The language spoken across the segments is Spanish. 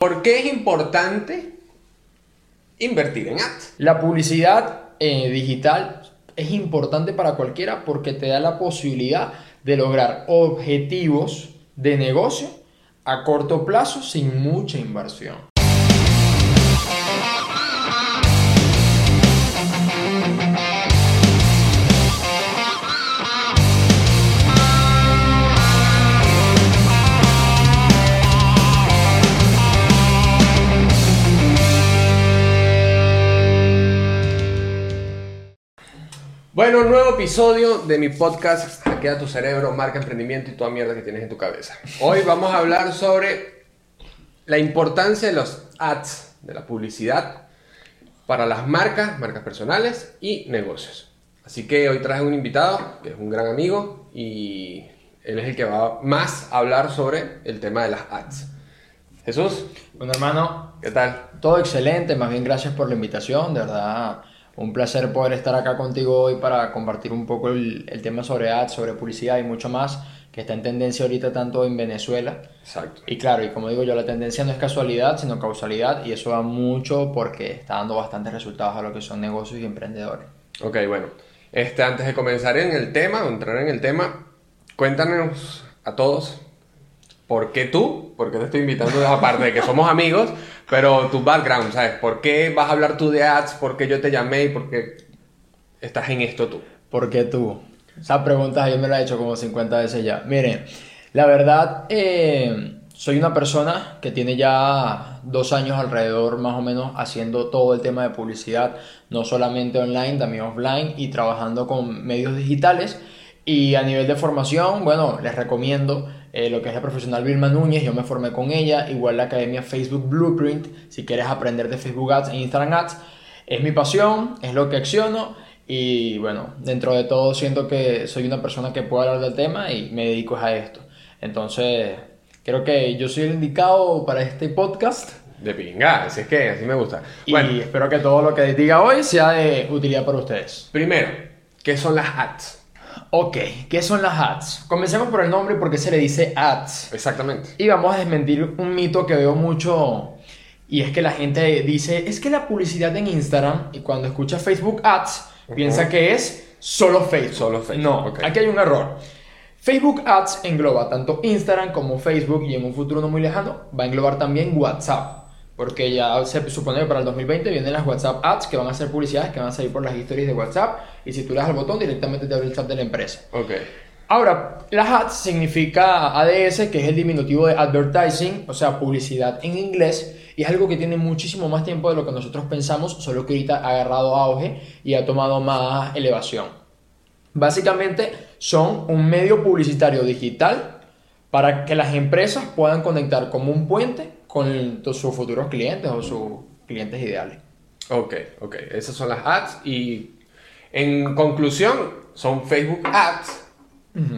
¿Por qué es importante invertir en ads? La publicidad eh, digital es importante para cualquiera porque te da la posibilidad de lograr objetivos de negocio a corto plazo sin mucha inversión. Bueno, nuevo episodio de mi podcast Hackea tu cerebro, marca emprendimiento y toda mierda que tienes en tu cabeza. Hoy vamos a hablar sobre la importancia de los ads, de la publicidad para las marcas, marcas personales y negocios. Así que hoy traje un invitado que es un gran amigo y él es el que va más a hablar sobre el tema de las ads. Jesús. Bueno, hermano. ¿Qué tal? Todo excelente, más bien gracias por la invitación, de verdad un placer poder estar acá contigo hoy para compartir un poco el, tema sobre ads, sobre publicidad y mucho más que está en tendencia ahorita tanto en Venezuela. Exacto. Y claro, y como digo yo, la tendencia no es casualidad, sino causalidad, y eso va mucho porque está dando bastantes resultados a lo que son negocios y emprendedores. Ok, bueno. Este, antes de comenzar en el tema, entrar en el tema, cuéntanos a todos ¿por qué tú? ¿Por qué te estoy invitando? Aparte de que somos amigos, pero tu background, ¿sabes? ¿Por qué vas a hablar tú de ads? ¿Por qué yo te llamé y por qué estás en esto tú? ¿Por qué tú? Esa pregunta yo me la he hecho como 50 veces ya. Miren, la verdad, eh, soy una persona que tiene ya dos años alrededor más o menos haciendo todo el tema de publicidad, no solamente online, también offline y trabajando con medios digitales. Y a nivel de formación, bueno, les recomiendo eh, lo que es la profesional Vilma Núñez, yo me formé con ella, igual la academia Facebook Blueprint, si quieres aprender de Facebook Ads e Instagram Ads, es mi pasión, es lo que acciono y bueno, dentro de todo siento que soy una persona que puede hablar del tema y me dedico a esto. Entonces, creo que yo soy el indicado para este podcast. De pinga, así es que así me gusta. Y espero que todo lo que diga hoy sea de utilidad para ustedes. Primero, ¿qué son las ads? Ok, ¿qué son las ads? Comencemos por el nombre porque se le dice ads. Exactamente. Y vamos a desmentir un mito que veo mucho y es que la gente dice, es que la publicidad en Instagram y cuando escucha Facebook ads piensa que es solo Facebook. Solo Facebook. No, aquí hay un error. Facebook Ads engloba tanto Instagram como Facebook y en un futuro no muy lejano va a englobar también WhatsApp porque ya se supone que para el 2020 vienen las WhatsApp Ads que van a ser publicidades que van a salir por las historias de WhatsApp y si tú le das al botón directamente te abre el chat de la empresa. Ok. Ahora, las ads significa ADS, que es el diminutivo de advertising, o sea, publicidad en inglés, y es algo que tiene muchísimo más tiempo de lo que nosotros pensamos, solo que ahorita ha agarrado auge y ha tomado más elevación. Básicamente son un medio publicitario digital para que las empresas puedan conectar como un puente con sus futuros clientes o sus clientes ideales. Ok, ok. Esas son las ads y en conclusión son Facebook Ads,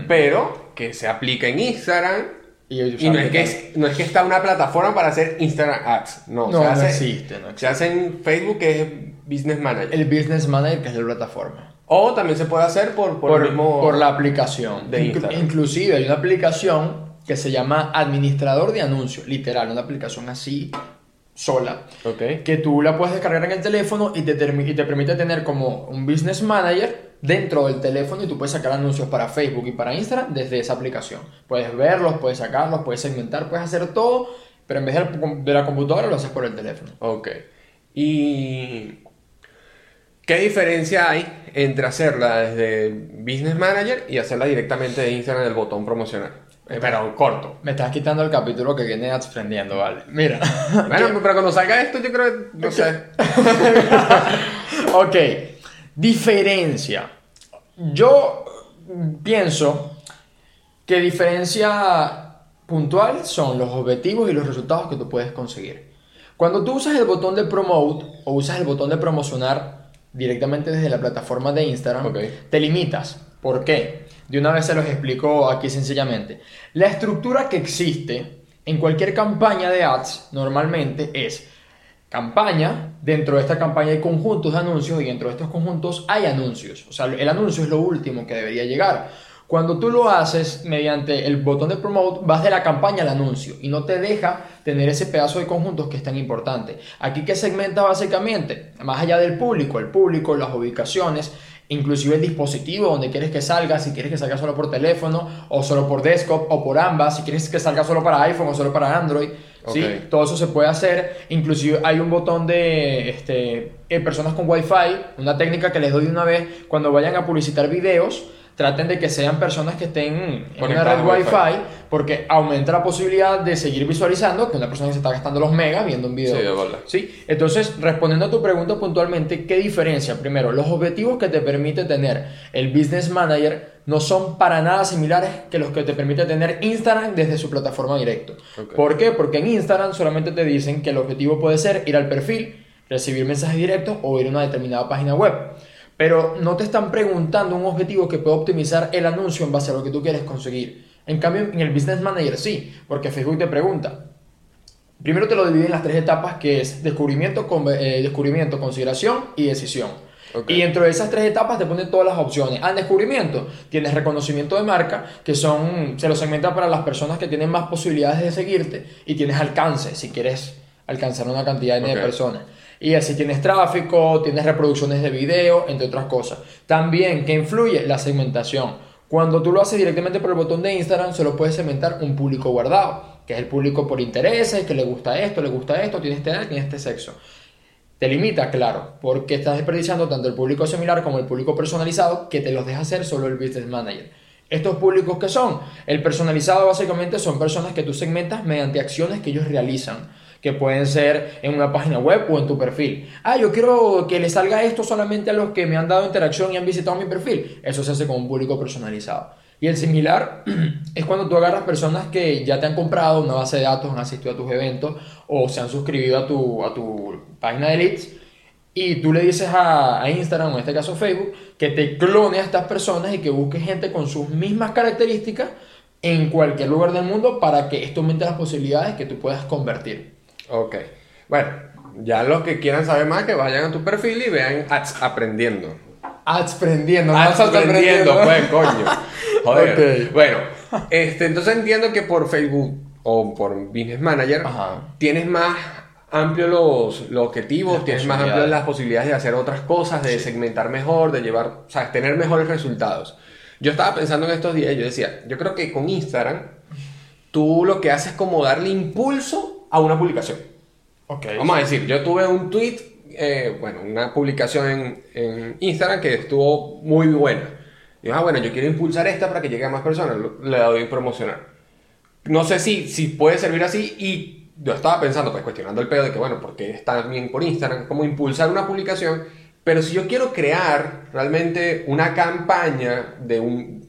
pero que se aplica en Instagram. Y, no, es que no es que está una plataforma para hacer Instagram Ads. No, no, existe, no existe. Se hace en Facebook que es Business Manager. El Business Manager que es la plataforma. O también se puede hacer por, por, por la aplicación. De Instagram. Inclusive hay una aplicación que se llama Administrador de Anuncios, literal, una aplicación así sola, okay. que tú la puedes descargar en el teléfono y te, y te permite tener como un business manager dentro del teléfono y tú puedes sacar anuncios para Facebook y para Instagram desde esa aplicación. Puedes verlos, puedes sacarlos, puedes segmentar, puedes hacer todo, pero en vez de la computadora lo haces por el teléfono. Ok. ¿Y qué diferencia hay entre hacerla desde Business Manager y hacerla directamente de Instagram el botón promocional? Eh, pero corto. Me estás quitando el capítulo que viene aprendiendo, vale. Mira. Bueno, pero cuando salga esto, yo creo que. No sé. ok. Diferencia. Yo pienso que diferencia puntual son los objetivos y los resultados que tú puedes conseguir. Cuando tú usas el botón de promote o usas el botón de promocionar directamente desde la plataforma de Instagram, te limitas. ¿Por qué? De una vez se los explico aquí sencillamente. La estructura que existe en cualquier campaña de ads normalmente es campaña, dentro de esta campaña hay conjuntos de anuncios y dentro de estos conjuntos hay anuncios. O sea, el anuncio es lo último que debería llegar. Cuando tú lo haces mediante el botón de promote, vas de la campaña al anuncio y no te deja tener ese pedazo de conjuntos que es tan importante. Aquí que segmenta básicamente, más allá del público, el público, las ubicaciones, inclusive el dispositivo donde quieres que salga, si quieres que salga solo por teléfono o solo por desktop o por ambas, si quieres que salga solo para iPhone o solo para Android. ¿sí? Todo eso se puede hacer. Inclusive hay un botón de este, eh, personas con Wi-Fi, una técnica que les doy de una vez cuando vayan a publicitar videos. Traten de que sean personas que estén en una red Wi-Fi. Wi-Fi porque aumenta la posibilidad de seguir visualizando que una persona que se está gastando los megas viendo un video. Sí, de bola. ¿Sí? Entonces, respondiendo a tu pregunta puntualmente, ¿qué diferencia? Primero, los objetivos que te permite tener el Business Manager no son para nada similares que los que te permite tener Instagram desde su plataforma directo. ¿Por qué? Porque en Instagram solamente te dicen que el objetivo puede ser ir al perfil, recibir mensajes directos o ir a una determinada página web. Pero no te están preguntando un objetivo que pueda optimizar el anuncio en base a lo que tú quieres conseguir. En cambio, en el Business Manager sí, porque Facebook te pregunta, Primero te lo divide en las tres etapas que es descubrimiento, con- eh, descubrimiento, consideración y decisión. Y dentro de esas tres etapas te pone todas las opciones. Al descubrimiento tienes reconocimiento de marca, que son, se lo segmenta para las personas que tienen más posibilidades de seguirte, y tienes alcance, si quieres alcanzar una cantidad de personas. Y así tienes tráfico, tienes reproducciones de video, entre otras cosas. También, ¿qué influye? La segmentación. Cuando tú lo haces directamente por el botón de Instagram, solo puedes segmentar un público guardado, que es el público por intereses, que le gusta esto, le gusta esto, tiene esta edad, tiene este sexo. Te limita, claro, porque estás desperdiciando tanto el público similar como el público personalizado que te los deja hacer solo el Business Manager. ¿Estos públicos qué son? El personalizado básicamente son personas que tú segmentas mediante acciones que ellos realizan, que pueden ser en una página web o en tu perfil. Ah, yo quiero que le salga esto solamente a los que me han dado interacción y han visitado mi perfil. Eso se hace con un público personalizado. Y el similar es cuando tú agarras personas que ya te han comprado una base de datos, han asistido a tus eventos o se han suscribido a tu, a tu página de leads y tú le dices a, Instagram, o en este caso Facebook, que te clone a estas personas y que busque gente con sus mismas características en cualquier lugar del mundo para que esto aumente las posibilidades que tú puedas convertir. Ok. Bueno, ya los que quieran saber más, que vayan a tu perfil y vean ads aprendiendo. Ads prendiendo, no Ads aprendiendo, pues, coño. Joder. Ok. Bueno, este, entonces entiendo que por Facebook o por Business Manager Ajá. tienes más amplio los, los objetivos, Las tienes más posibilidades. las posibilidades de hacer otras cosas, de segmentar mejor, de llevar, o sea, tener mejores resultados. Yo estaba pensando en estos días, yo decía, yo creo que con Instagram tú lo que haces es como darle impulso a una publicación. Ok. Vamos a decir, yo tuve un tweet, eh, bueno, una publicación en, en Instagram que estuvo muy buena. Y ah, bueno, yo quiero impulsar esta para que llegue a más personas, le doy promocionar. No sé si, si puede servir así y yo estaba pensando, pues cuestionando el pedo de que, bueno, porque está bien por Instagram, como impulsar una publicación, pero si yo quiero crear realmente una campaña de un,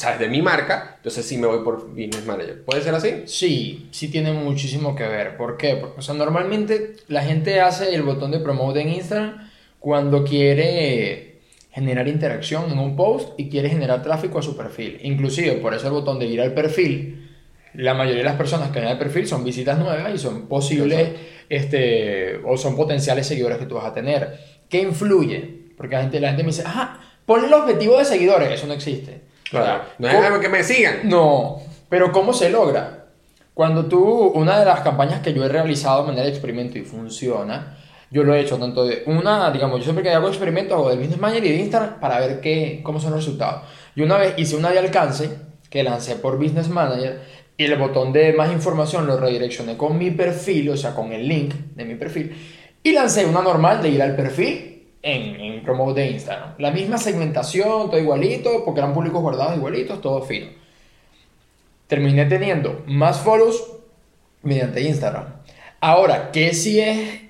¿sabes? De mi marca, entonces sí me voy por Business Manager. ¿Puede ser así? Sí, sí tiene muchísimo que ver. ¿Por qué? Porque, o sea, normalmente la gente hace el botón de promote en Instagram cuando quiere generar interacción en un post y quiere generar tráfico a su perfil. Inclusive, por eso el botón de ir al perfil, la mayoría de las personas que van al perfil son visitas nuevas y son posibles este, o son potenciales seguidores que tú vas a tener. ¿Qué influye? Porque la gente, la gente me dice, ajá, ponle el objetivo de seguidores. Eso no existe. Claro. No ¿Cómo- es algo que me sigan. no, pero ¿cómo se logra? Cuando tú, una de las campañas que yo he realizado de manera de experimento y funciona, yo lo he hecho tanto de una, digamos, yo siempre que hago experimentos hago del Business Manager y de Instagram para ver qué, cómo son los resultados. Y una vez hice una de alcance que lancé por Business Manager y el botón de más información lo redireccioné con mi perfil, o sea, con el link de mi perfil, y lancé una normal de ir al perfil en, en de Instagram. La misma segmentación, todo igualito, porque eran públicos guardados igualitos, todo fino terminé teniendo más follows mediante Instagram. Ahora, ¿qué si es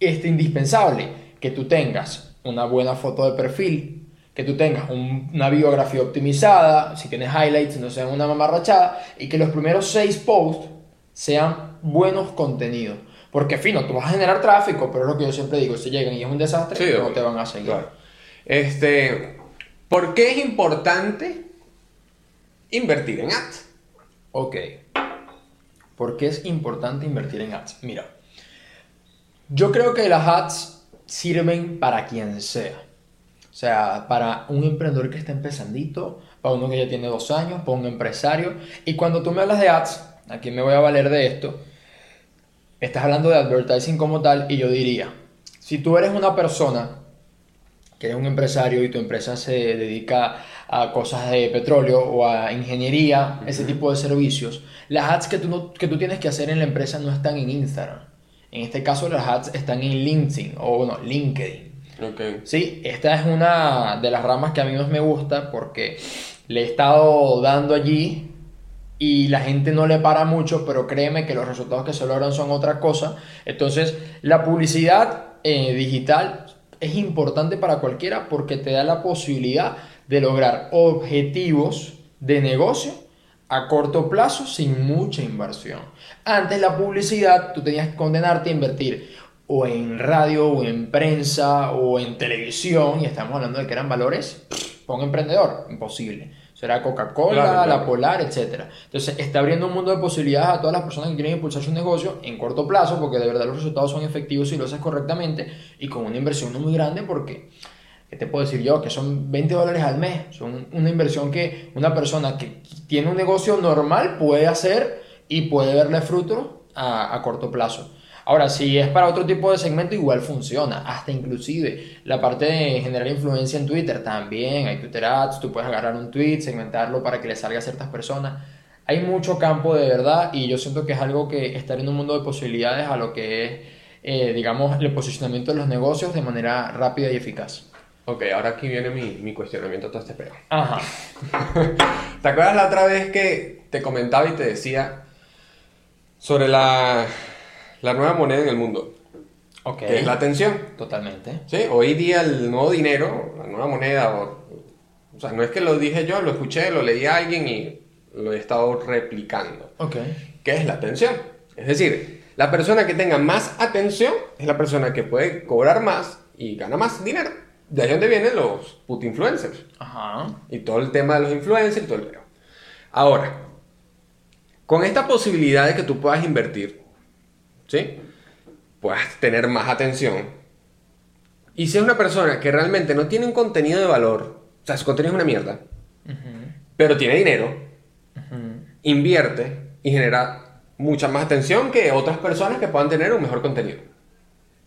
este, indispensable? Que tú tengas una buena foto de perfil, que tú tengas un- una biografía optimizada, si tienes highlights, no sean una mamarrachada, y que los primeros seis posts sean buenos contenidos. Porque, fino, tú vas a generar tráfico, pero es lo que yo siempre digo, si llegan y es un desastre, Sí, no te van a seguir. Claro. Este, ¿por qué es importante invertir en ads? Ok. ¿Por qué es importante invertir en ads? Mira, yo creo que las ads sirven para quien sea. O sea, para un emprendedor que está empezandito, para uno que ya tiene dos años, para un empresario. Y cuando tú me hablas de ads, aquí me voy a valer de esto, estás hablando de advertising como tal y yo diría, si tú eres una persona que eres un empresario y tu empresa se dedica a cosas de petróleo o a ingeniería, ese tipo de servicios, las ads que tú, no- que tú tienes que hacer en la empresa no están en Instagram. En este caso las ads están en LinkedIn o bueno, LinkedIn. Ok. Sí, esta es una de las ramas que a mí más me gusta porque le he estado dando allí y la gente no le para mucho, pero créeme que los resultados que se logran son otra cosa. Entonces, la publicidad eh, digital es importante para cualquiera porque te da la posibilidad de lograr objetivos de negocio a corto plazo sin mucha inversión. Antes la publicidad tú tenías que condenarte a invertir o en radio o en prensa o en televisión y estamos hablando de que eran valores para un emprendedor, imposible. Será Coca-Cola, Claro, claro. la Polar, etc. Entonces está abriendo un mundo de posibilidades a todas las personas que quieren impulsar su negocio en corto plazo porque de verdad los resultados son efectivos si lo haces correctamente y con una inversión no muy grande porque ¿Qué te puedo decir yo? Que son 20 dólares al mes. Son una inversión que una persona que tiene un negocio normal puede hacer y puede verle fruto a, a corto plazo. Ahora, si es para otro tipo de segmento, igual funciona. Hasta inclusive la parte de generar influencia en Twitter también. Hay Twitter Ads, tú puedes agarrar un tweet, segmentarlo para que le salga a ciertas personas. Hay mucho campo de verdad y yo siento que es algo que estar en un mundo de posibilidades a lo que es, eh, digamos, el posicionamiento de los negocios de manera rápida y eficaz. Ok, ahora aquí viene mi, mi cuestionamiento a todo este peo. Ajá. ¿Te acuerdas la otra vez que te comentaba y te decía sobre la, la nueva moneda en el mundo? Ok. Que es la atención. Totalmente. ¿Sí? Hoy día el nuevo dinero, la nueva moneda, o, o sea, no es que lo dije yo, lo escuché, lo leí a alguien y lo he estado replicando. Ok. ¿Qué es la atención? Es decir, la persona que tenga más atención es la persona que puede cobrar más y gana más dinero. De ahí donde vienen los put influencers. Ajá. Y todo el tema de los influencers y todo el peo. Ahora, con esta posibilidad de que tú puedas invertir, ¿sí? Puedas tener más atención. Y si es una persona que realmente no tiene un contenido de valor, o sea, su contenido es una mierda, pero tiene dinero, invierte y genera mucha más atención que otras personas que puedan tener un mejor contenido.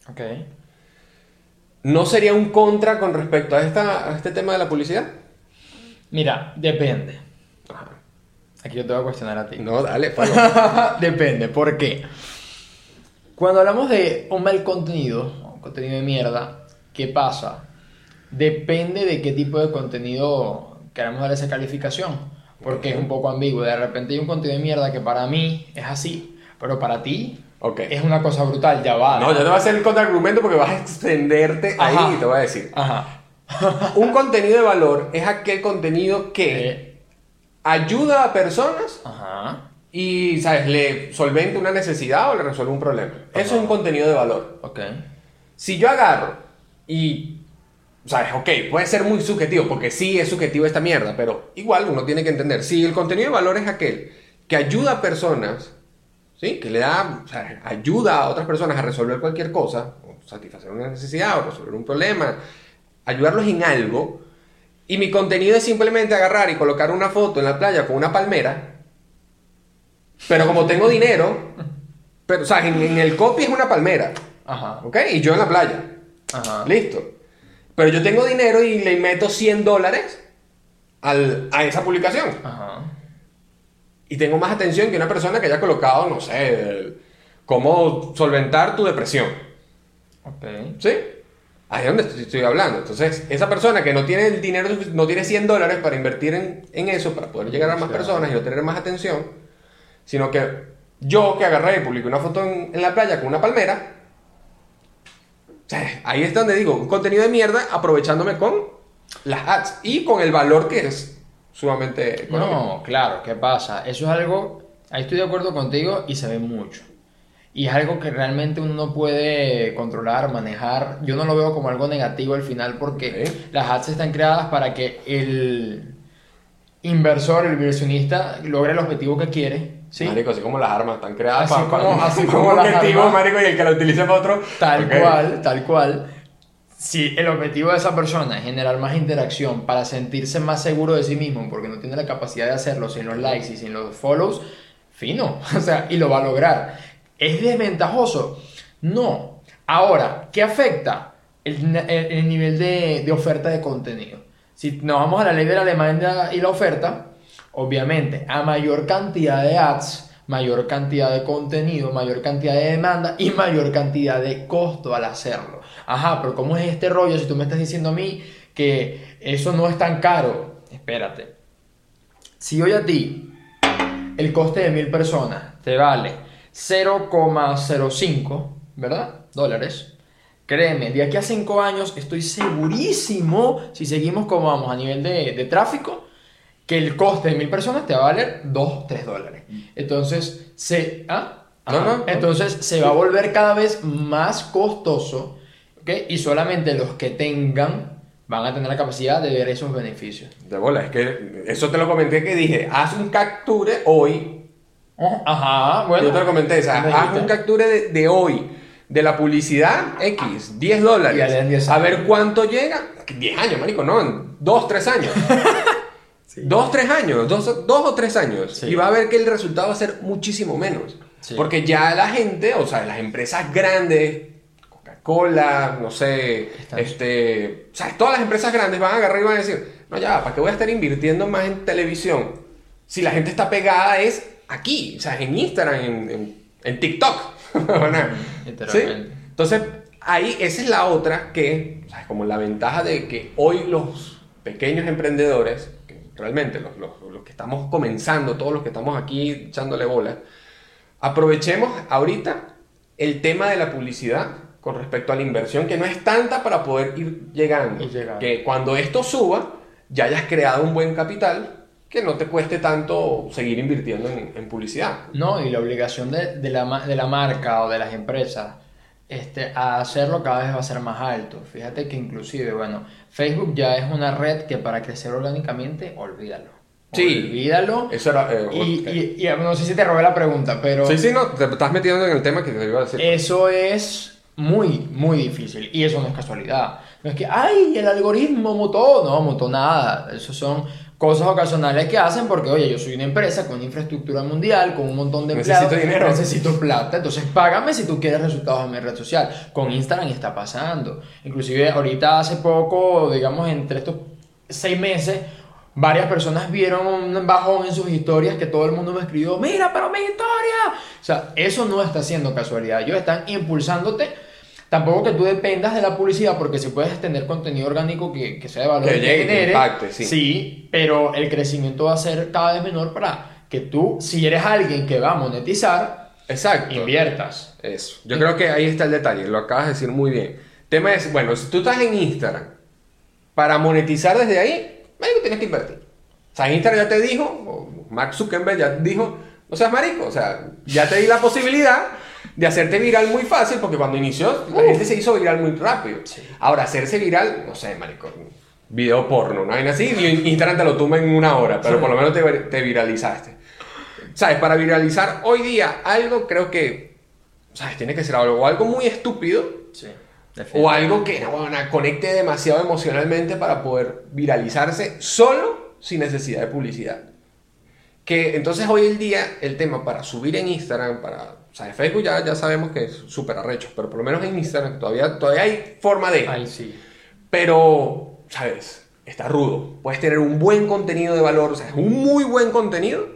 Ok. ¿No sería un contra con respecto a, esta, a este tema de la publicidad? Mira, depende. Ajá. Aquí yo te voy a cuestionar a ti. No, dale, palo. Depende, ¿por qué? Cuando hablamos de un mal contenido, un contenido de mierda, ¿qué pasa? Depende de qué tipo de contenido queramos dar esa calificación. Porque es un poco ambiguo. De repente hay un contenido de mierda que para mí es así, pero para ti Ok. es una cosa brutal. Ya va. No, yo te voy a hacer el contraargumento porque vas a extenderte ahí Ajá. y te voy a decir. Ajá. Un contenido de valor es aquel contenido que Eh, ayuda a personas Ajá. Y, ¿sabes? Le solventa una necesidad o le resuelve un problema. Eso es un contenido de valor. Ok. Si yo agarro y, ¿sabes? Ok, puede ser muy subjetivo, porque sí es subjetivo esta mierda, pero igual uno tiene que entender, si el contenido de valor es aquel que ayuda a personas, ¿sí? Que le da, ayuda a otras personas a resolver cualquier cosa, o satisfacer una necesidad, o resolver un problema, ayudarlos en algo, y mi contenido es simplemente agarrar y colocar una foto en la playa con una palmera, pero como tengo dinero, pero, o sea, en, en el copy es una palmera, Ajá. ¿ok? Y yo en la playa. Ajá. Listo. Pero yo tengo dinero y le meto 100 dólares al- a esa publicación. Ajá. Y tengo más atención que una persona que haya colocado, no sé, el- cómo solventar tu depresión. Ok. ¿Sí? Ahí es donde estoy, estoy hablando. Entonces, esa persona que no tiene el dinero, no tiene 100 dólares para invertir en, en eso, para poder llegar a más personas y obtener más atención, sino que yo que agarré y publiqué una foto en, en la playa con una palmera, o sea, ahí es donde digo, un contenido de mierda aprovechándome con las ads y con el valor que es sumamente económico. No, claro, ¿qué pasa? Eso es algo, ahí estoy de acuerdo contigo y se ve mucho. Y es algo que realmente uno no puede controlar, manejar. Yo no lo veo como algo negativo al final porque Ok. las ads están creadas para que el inversor, el inversionista, logre el objetivo que quiere. ¿Sí? Marico, así como las armas están creadas Así para, como- para- así para como un objetivo, armas. marico, y el que lo utilice para otro. Tal cual, tal cual. si el objetivo de esa persona es generar más interacción para sentirse más seguro de sí mismo, porque no tiene la capacidad de hacerlo sin los likes y sin los follows, fino, o sea, y lo va a lograr. ¿Es desventajoso? No. Ahora, ¿qué afecta? El, el- el nivel de, de oferta de contenido. Si nos vamos a la ley de la demanda y la oferta, obviamente, a mayor cantidad de ads, mayor cantidad de contenido, mayor cantidad de demanda y mayor cantidad de costo al hacerlo. Ajá, pero ¿cómo es este rollo si tú me estás diciendo a mí que eso no es tan caro? Espérate. Si hoy a ti el coste de mil personas te vale 0,05, ¿verdad? Dólares. Créeme, de aquí a 5 años estoy segurísimo, si seguimos como vamos a nivel de, de tráfico, que el coste de mil personas te va a valer 2, 3 dólares. Entonces, se, ¿ah? No, Ajá. no, no. Entonces se va a volver cada vez más costoso, ¿ok? Y solamente los que tengan van a tener la capacidad de ver esos beneficios. De bola, es que eso te lo comenté que dije, haz un capture hoy. Ajá, bueno. Yo te lo comenté, o sea, haz un capture de, de hoy, de la publicidad X, 10 Y dólares. ya le dan 10 a ver cuánto llega. 10 años, marico, no, en 2, 3 años. 2, 3 años, 2 o 3 años. Sí. Y va a ver que el resultado va a ser muchísimo menos. Sí. Porque ya la gente, o sea, las empresas grandes, Coca-Cola, no sé, Están- este, o sea, todas las empresas grandes van a agarrar y van a decir, no, ya, ¿para qué voy a estar invirtiendo más en televisión? Si la gente está pegada es aquí, o sea, en Instagram, en, en, en TikTok. Literalmente. Entonces, ahí esa es la otra que, o sea, como la ventaja de que hoy los pequeños emprendedores, que realmente los, los- los que estamos comenzando, todos los que estamos aquí echándole bola, aprovechemos ahorita el tema de la publicidad con respecto a la inversión, que no es tanta para poder ir llegando. Que cuando esto suba, ya hayas creado un buen capital que no te cueste tanto seguir invirtiendo en, en publicidad. No, y la obligación de, de la, de la marca o de las empresas este, a hacerlo cada vez va a ser más alto. Fíjate que inclusive, bueno, Facebook ya es una red que para crecer orgánicamente, olvídalo. Sí. Olvídalo. Eso era... eh, Y, y- y, no sé si te robé la pregunta, pero Sí, sí, no, te estás metiendo en el tema que te iba a decir. eso es muy, muy difícil. Y eso no es casualidad. No es que, ay, el algoritmo mutó. No, mutó nada. Eso son cosas ocasionales que hacen porque, oye, yo soy una empresa con una infraestructura mundial, con un montón de Necesito empleados. dinero. Necesito plata. Entonces, págame si tú quieres resultados en mi red social. Con Instagram está pasando. Inclusive, ahorita hace poco, digamos, entre estos seis meses, varias personas vieron un bajón en sus historias que todo el mundo me escribió, mira, pero mi historia. O sea, eso no está siendo casualidad. Ellos están impulsándote. Tampoco que tú dependas de la publicidad, porque si puedes tener contenido orgánico que, que sea de valor Que llegue, que genere, impacte, sí. sí, pero el crecimiento va a ser cada vez menor para que tú, si eres alguien que va a monetizar, Exacto. inviertas. Eso. Yo creo que ahí está el detalle, lo acabas de decir muy bien. Tema es, bueno, si tú estás en Instagram, para monetizar desde ahí, marico, tienes que invertir. O sea, Instagram ya te dijo, o Mark Zuckerberg ya dijo, no seas marico, o sea, ya te di la posibilidad de hacerte viral muy fácil, porque cuando inició, la gente se hizo viral muy rápido. Sí. Ahora, hacerse viral, no sé, marico, video porno, vaina así, y Instagram te lo tumba en una hora, pero por lo menos te, te viralizaste. ¿Sabes? Para viralizar hoy día algo, creo que, ¿sabes? Tiene que ser algo muy estúpido, Sí. o algo que no, bueno, conecte demasiado emocionalmente para poder viralizarse solo sin necesidad de publicidad. Que entonces hoy en día el tema para subir en Instagram, para, o sea, en Facebook ya, ya sabemos que es súper arrecho, pero por lo menos en Instagram todavía, todavía hay forma de... Ahí sí. Pero, ¿sabes? Está rudo. Puedes tener un buen contenido de valor, o sea, es un muy buen contenido,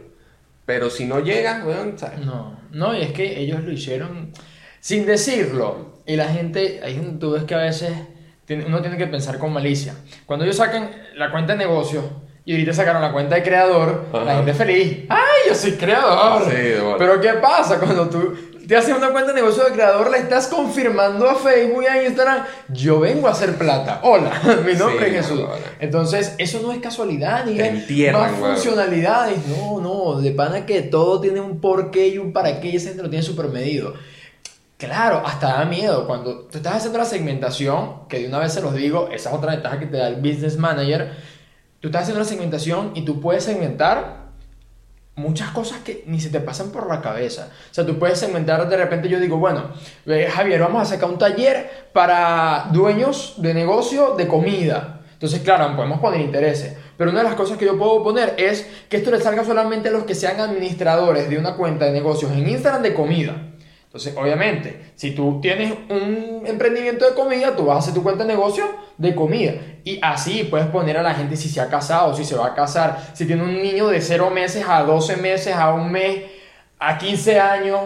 pero si no llega, weón, ¿sabes? No, no, y es que ellos lo hicieron sin decirlo. Y la gente, ahí tú ves que a veces uno tiene que pensar con malicia. Cuando ellos sacan la cuenta de negocio y ahorita sacaron la cuenta de creador, la Ajá. gente es feliz. ¡Ay, yo soy creador! Sí. Pero ¿qué pasa cuando tú te haces una cuenta de negocio de creador, le estás confirmando a Facebook y a Instagram, yo vengo a hacer plata. Hola, mi nombre Sí, es Jesús. Entonces, eso no es casualidad ni Te es entierran, más funcionalidades. No, no, de pana que todo tiene un porqué y un para qué y ese gente lo tiene súper medido. Claro, hasta da miedo. Cuando tú estás haciendo la segmentación, que de una vez se los digo, esa es otra ventaja que te da el Business Manager. Tú estás haciendo la segmentación y tú puedes segmentar muchas cosas que ni se te pasan por la cabeza. O sea, tú puedes segmentar, de repente yo digo, bueno, eh, Javier, vamos a sacar un taller para dueños de negocio de comida. Entonces, claro, podemos poner intereses. Pero una de las cosas que yo puedo poner es que esto le salga solamente a los que sean administradores de una cuenta de negocios en Instagram de comida. Entonces, obviamente, si tú tienes un emprendimiento de comida, tú vas a hacer tu cuenta de negocio de comida. Y así puedes poner a la gente si se ha casado, si se va a casar, si tiene un niño de 0 meses a 12 meses, a un mes, a 15 años.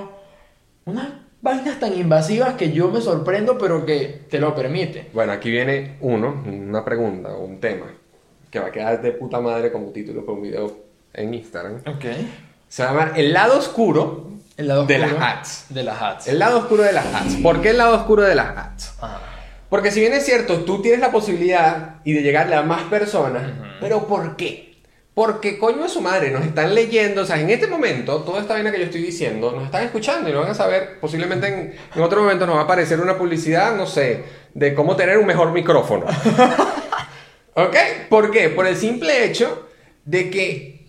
Unas vainas tan invasivas que yo me sorprendo, pero que te lo permite. Bueno, aquí viene uno, una pregunta o un tema que va a quedar de puta madre como título para un video en Instagram. Ok. Se va a llamar El lado oscuro El lado de oscuro las. De las ads. El lado oscuro de las ads. ¿Por qué el lado oscuro de las ads? Ah. Porque si bien es cierto, tú tienes la posibilidad y de llegarle a más personas, pero ¿por qué? Porque coño de su madre, nos están leyendo, o sea, en este momento, toda esta vaina que yo estoy diciendo, nos están escuchando y lo van a saber, posiblemente en, en otro momento nos va a aparecer una publicidad, no sé, de cómo tener un mejor micrófono. ¿Ok? ¿Por qué? Por el simple hecho de que,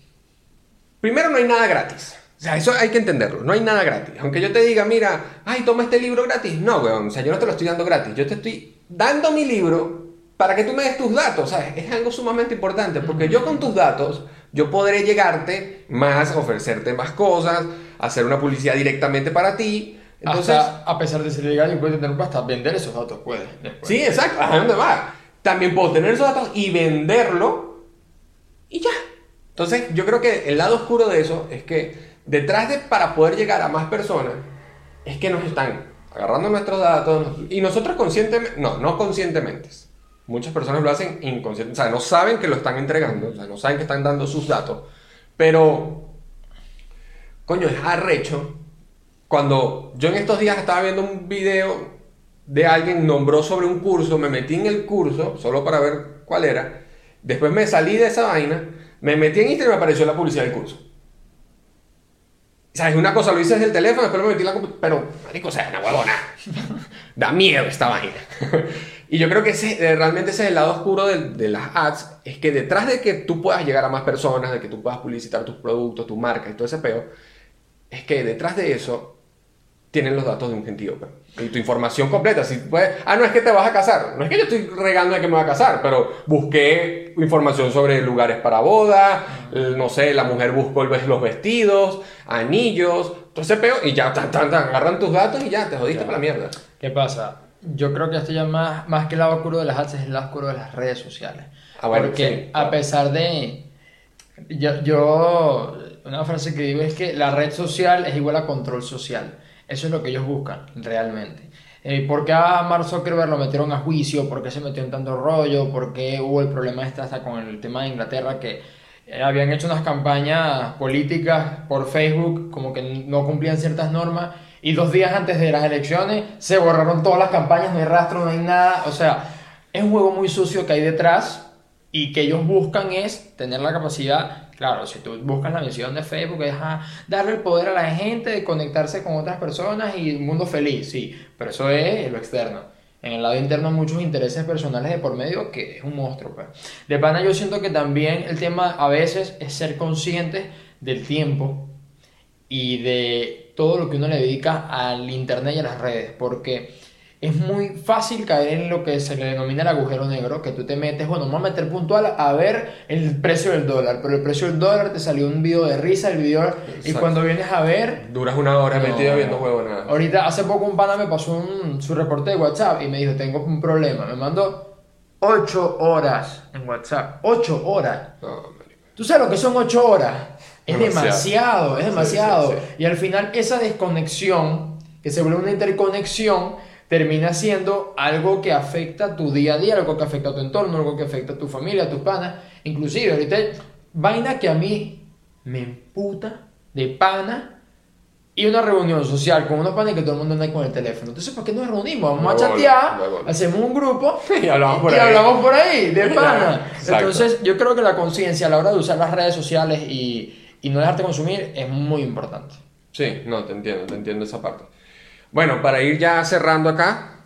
primero, no hay nada gratis. O sea, eso hay que entenderlo. No hay nada gratis. Aunque yo te diga, mira, ay, toma este libro gratis. No, weón. O sea, yo no te lo estoy dando gratis. Yo te estoy dando mi libro para que tú me des tus datos. ¿sabes? Es algo sumamente importante. Porque yo con tus datos, yo podré llegarte más, ofrecerte más cosas, hacer una publicidad directamente para ti. Entonces, Hasta, a pesar de ser legal, y puedes tener hasta vender esos datos, puedes. después. Sí, exacto. ¿A dónde va? También puedo tener esos datos y venderlo y ya. Entonces, yo creo que el lado oscuro de eso es que detrás de para poder llegar a más personas, es que nos están agarrando nuestros datos y nosotros conscientemente, no, no conscientemente. Muchas personas lo hacen inconscientemente, o sea, no saben que lo están entregando, o sea, no saben que están dando sus datos, pero, coño, es arrecho. Cuando yo en estos días estaba viendo un video de alguien nombró sobre un curso, me metí en el curso solo para ver cuál era. Después me salí de esa vaina, me metí en Instagram y me apareció la publicidad del curso. ¿Sabes? Una cosa lo hice desde el teléfono, después me metí en la computadora. Pero, marico, o sea, una huevona. da miedo esta vaina. y yo creo que ese, eh, realmente ese es el lado oscuro de, de las ads. Es que detrás de que tú puedas llegar a más personas, de que tú puedas publicitar tus productos, tu marca y todo ese peo, es que detrás de eso tienen los datos de un gentío. pues. Y tu información completa. Si puedes, ah, no es que te vas a casar. No es que yo estoy regando de que me voy a casar, pero busqué información sobre lugares para boda. No sé, la mujer buscó el- los vestidos, anillos, todo ese peo. Y ya, tan, tan, tan, agarran tus datos y ya, te jodiste para la mierda. ¿Qué pasa? Yo creo que esto ya más, más que el lado oscuro de las ads es el lado oscuro de las redes sociales. Ah, bueno, Porque sí, a pesar de... Yo, yo- una frase que digo es que la red social es igual a control social. Eso es lo que ellos buscan realmente. Eh, ¿Por qué a Mark Zuckerberg lo metieron a juicio? ¿Por qué se metió en tanto rollo? ¿Por qué hubo el problema este hasta con el tema de Inglaterra que eh, habían hecho unas campañas políticas por Facebook como que no cumplían ciertas normas y dos días antes de las elecciones se borraron todas las campañas, no hay rastro, no hay nada. O sea, es un juego muy sucio que hay detrás y que ellos buscan es tener la capacidad, claro, si tú buscas la misión de Facebook es ah, darle el poder a la gente de conectarse con otras personas y un mundo feliz, sí, pero eso es lo externo. En el lado interno muchos intereses personales de por medio que es un monstruo. Pues. De pana yo siento que también el tema a veces es ser consciente del tiempo y de todo lo que uno le dedica al internet y a las redes, porque es muy fácil caer en lo que se le denomina el agujero negro, que tú te metes, bueno, vamos a meter puntual a ver el precio del dólar, pero el precio del dólar te salió un video de risa, el video, y cuando vienes a ver... Duras una hora no. metido viendo huevo nada. Ahorita, hace poco un pana me pasó un- su reporte de WhatsApp y me dijo, tengo un problema, me mandó 8 horas en WhatsApp, 8 horas. No. ¿Tú sabes lo que son 8 horas? Es Demasiado. demasiado, es Sí, demasiado. sí, sí. Y al final esa desconexión, que se vuelve una interconexión, termina siendo algo que afecta tu día a día, algo que afecta a tu entorno, algo que afecta a tu familia, a tus panas. Inclusive, ahorita vaina que a mí me emputa de pana y una reunión social con unos panes que todo el mundo anda con el teléfono. Entonces, ¿por qué nos reunimos? Vamos a chatear, hacemos un grupo Y hablamos por y ahí. hablamos por ahí, de pana. Exacto. Entonces, yo creo que la conciencia a la hora de usar las redes sociales y, y no dejarte consumir es muy importante. Sí, no, te entiendo, te entiendo esa parte. Bueno, para ir ya cerrando acá,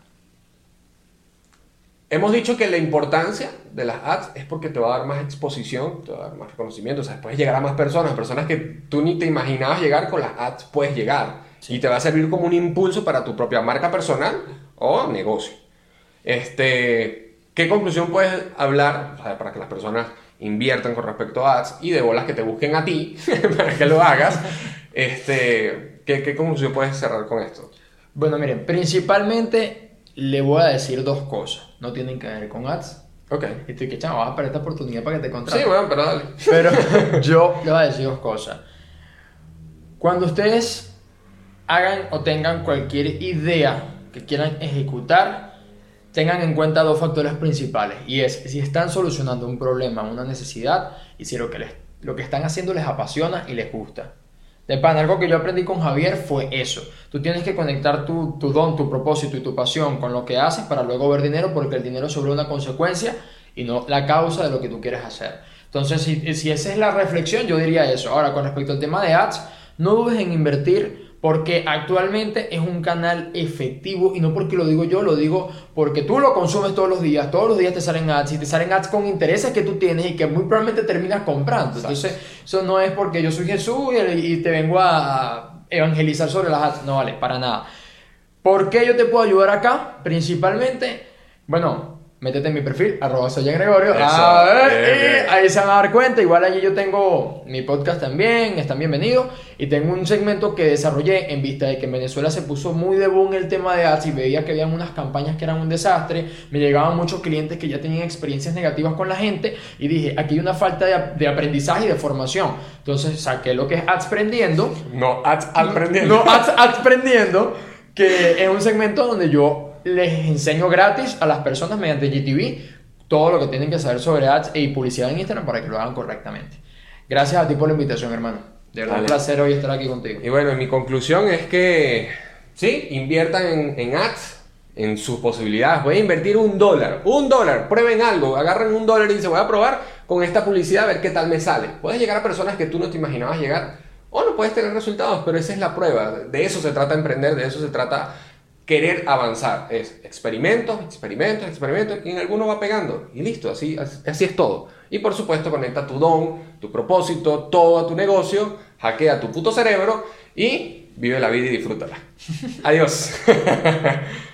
hemos dicho que la importancia de las ads es porque te va a dar más exposición, te va a dar más reconocimiento, o sea, puedes llegar a más personas, personas que tú ni te imaginabas llegar con las ads, puedes llegar. Y te va a servir como un impulso para tu propia marca personal o negocio. Este, ¿Qué conclusión puedes hablar o sea, para que las personas inviertan con respecto a ads y de bolas que te busquen a ti para que lo hagas? Este, ¿qué, ¿Qué conclusión puedes cerrar con esto? Bueno, miren, principalmente le voy a decir dos cosas. No tienen que ver con ads. Ok. Y estoy que chamo, vas a perder esta oportunidad para que te contraten. Sí, bueno, pero dale. Pero yo le voy a decir dos cosas. Cuando ustedes hagan o tengan cualquier idea que quieran ejecutar, tengan en cuenta dos factores principales. Y es si están solucionando un problema, una necesidad, y si lo que, les, lo que están haciendo les apasiona y les gusta. De pan, algo que yo aprendí con Javier fue eso. Tú tienes que conectar tu, tu don, tu propósito y tu pasión con lo que haces para luego ver dinero, porque el dinero es sobre una consecuencia y no la causa de lo que tú quieres hacer. Entonces, si, si esa es la reflexión, yo diría eso. Ahora, con respecto al tema de ads, no dudes en invertir porque actualmente es un canal efectivo y no porque lo digo yo, lo digo porque tú lo consumes todos los días, todos los días te salen ads y te salen ads con intereses que tú tienes y que muy probablemente terminas comprando. Entonces, eso no es porque yo soy Jesús y, y te vengo a evangelizar sobre las ads, no vale, para nada. ¿Por qué yo te puedo ayudar acá? Principalmente, bueno, métete en mi perfil, arroba soy Gregorio. Eso, A ver, bien, y ahí se van a dar cuenta. Igual allí yo tengo mi podcast también, están bienvenidos. Y tengo un segmento que desarrollé en vista de que en Venezuela se puso muy de boom el tema de ads y veía que habían unas campañas que eran un desastre. Me llegaban muchos clientes que ya tenían experiencias negativas con la gente y dije, aquí hay una falta de, de aprendizaje y de formación. Entonces saqué lo que es ads prendiendo. No, ads aprendiendo. No, ads, ads prendiendo, que es un segmento donde yo les enseño gratis a las personas mediante GTV todo lo que tienen que saber sobre ads y publicidad en Instagram para que lo hagan correctamente. Gracias a ti por la invitación, hermano. De verdad, un placer hoy estar aquí contigo. Y bueno, mi conclusión es que sí, inviertan en, en ads, en sus posibilidades. Voy a invertir un dólar, un dólar, prueben algo, agarren un dólar y dicen, voy a probar con esta publicidad a ver qué tal me sale. Puedes llegar a personas que tú no te imaginabas llegar o no puedes tener resultados, pero esa es la prueba. De eso se trata emprender, de eso se trata querer avanzar. Es experimentos, experimentos, experimentos y en alguno va pegando. Y listo, así, así, es todo. Y por supuesto conecta tu don, tu propósito, todo a tu negocio, hackea tu puto cerebro y vive la vida y disfrútala. Adiós.